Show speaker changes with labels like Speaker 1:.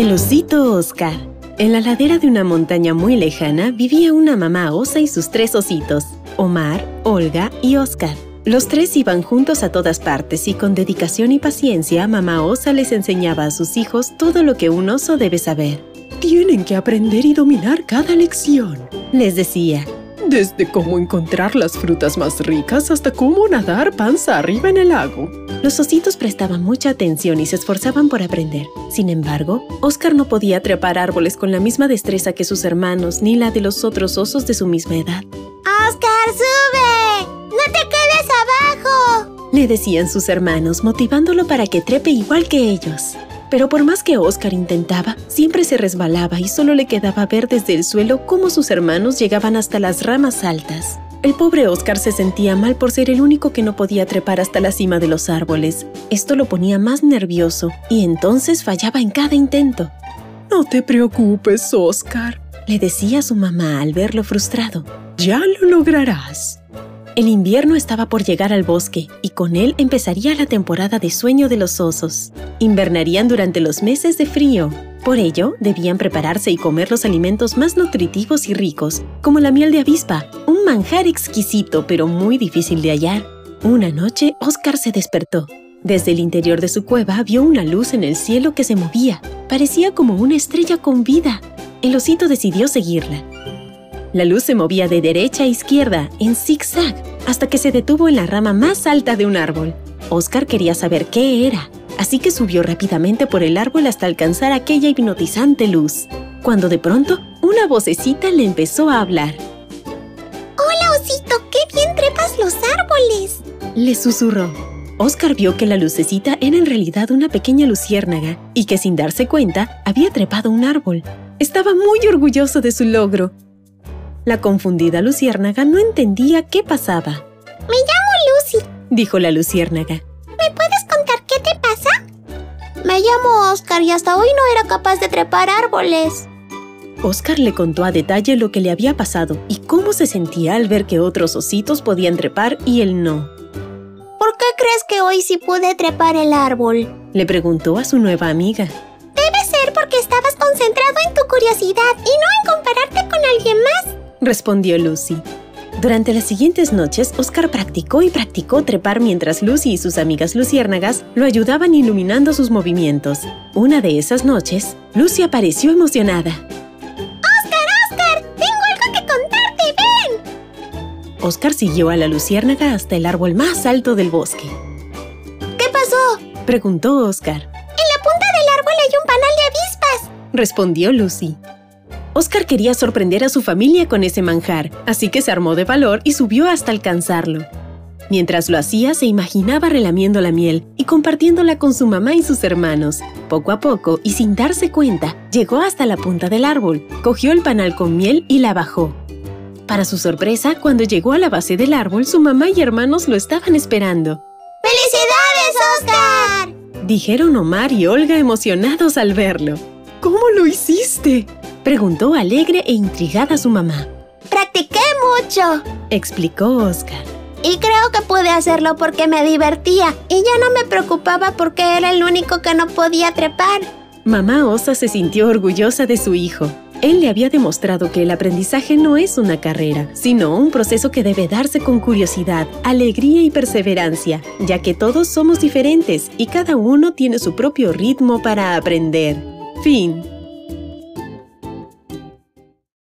Speaker 1: El osito Oscar. En la ladera de una montaña muy lejana vivía una mamá osa y sus tres ositos, Omar, Olga y Oscar. Los tres iban juntos a todas partes y con dedicación y paciencia mamá osa les enseñaba a sus hijos todo lo que un oso debe saber.
Speaker 2: Tienen que aprender y dominar cada lección,
Speaker 1: les decía.
Speaker 2: Desde cómo encontrar las frutas más ricas hasta cómo nadar panza arriba en el lago.
Speaker 1: Los ositos prestaban mucha atención y se esforzaban por aprender. Sin embargo, Oscar no podía trepar árboles con la misma destreza que sus hermanos ni la de los otros osos de su misma edad.
Speaker 3: ¡Oscar, sube! ¡No te quedes abajo!
Speaker 1: Le decían sus hermanos, motivándolo para que trepe igual que ellos. Pero por más que Oscar intentaba, siempre se resbalaba y solo le quedaba ver desde el suelo cómo sus hermanos llegaban hasta las ramas altas. El pobre Oscar se sentía mal por ser el único que no podía trepar hasta la cima de los árboles. Esto lo ponía más nervioso y entonces fallaba en cada intento.
Speaker 2: No te preocupes, Oscar,
Speaker 1: le decía su mamá al verlo frustrado.
Speaker 2: Ya lo lograrás.
Speaker 1: El invierno estaba por llegar al bosque y con él empezaría la temporada de sueño de los osos. Invernarían durante los meses de frío. Por ello, debían prepararse y comer los alimentos más nutritivos y ricos, como la miel de avispa, un manjar exquisito pero muy difícil de hallar. Una noche, Oscar se despertó. Desde el interior de su cueva vio una luz en el cielo que se movía. Parecía como una estrella con vida. El osito decidió seguirla. La luz se movía de derecha a izquierda, en zigzag, hasta que se detuvo en la rama más alta de un árbol. Oscar quería saber qué era, así que subió rápidamente por el árbol hasta alcanzar aquella hipnotizante luz, cuando de pronto una vocecita le empezó a hablar.
Speaker 3: ¡Hola, osito! ¡Qué bien trepas los árboles!
Speaker 1: Le susurró. Oscar vio que la lucecita era en realidad una pequeña luciérnaga y que sin darse cuenta había trepado un árbol. Estaba muy orgulloso de su logro la confundida luciérnaga no entendía qué pasaba.
Speaker 3: Me llamo Lucy,
Speaker 1: dijo la luciérnaga.
Speaker 3: ¿Me puedes contar qué te pasa? Me llamo Oscar y hasta hoy no era capaz de trepar árboles.
Speaker 1: Oscar le contó a detalle lo que le había pasado y cómo se sentía al ver que otros ositos podían trepar y él no.
Speaker 3: ¿Por qué crees que hoy sí pude trepar el árbol?
Speaker 1: Le preguntó a su nueva amiga.
Speaker 3: Debe ser porque estabas concentrado en tu curiosidad y no en
Speaker 1: respondió Lucy. Durante las siguientes noches, Oscar practicó y practicó trepar mientras Lucy y sus amigas luciérnagas lo ayudaban iluminando sus movimientos. Una de esas noches, Lucy apareció emocionada.
Speaker 3: ¡Oscar, Oscar! ¡Tengo algo que contarte! ¡Ven!
Speaker 1: Oscar siguió a la luciérnaga hasta el árbol más alto del bosque.
Speaker 3: ¿Qué pasó?
Speaker 1: preguntó Oscar. En
Speaker 3: la punta del árbol hay un panal de avispas,
Speaker 1: respondió Lucy. Oscar quería sorprender a su familia con ese manjar, así que se armó de valor y subió hasta alcanzarlo. Mientras lo hacía, se imaginaba relamiendo la miel y compartiéndola con su mamá y sus hermanos. Poco a poco, y sin darse cuenta, llegó hasta la punta del árbol, cogió el panal con miel y la bajó. Para su sorpresa, cuando llegó a la base del árbol, su mamá y hermanos lo estaban esperando.
Speaker 3: ¡Felicidades, Oscar!
Speaker 1: Dijeron Omar y Olga emocionados al verlo.
Speaker 2: ¿Cómo lo hiciste?
Speaker 1: Preguntó alegre e intrigada su mamá.
Speaker 3: Practiqué mucho,
Speaker 1: explicó Oscar.
Speaker 3: Y creo que pude hacerlo porque me divertía y ya no me preocupaba porque era el único que no podía trepar.
Speaker 1: Mamá Osa se sintió orgullosa de su hijo. Él le había demostrado que el aprendizaje no es una carrera, sino un proceso que debe darse con curiosidad, alegría y perseverancia, ya que todos somos diferentes y cada uno tiene su propio ritmo para aprender. Fin.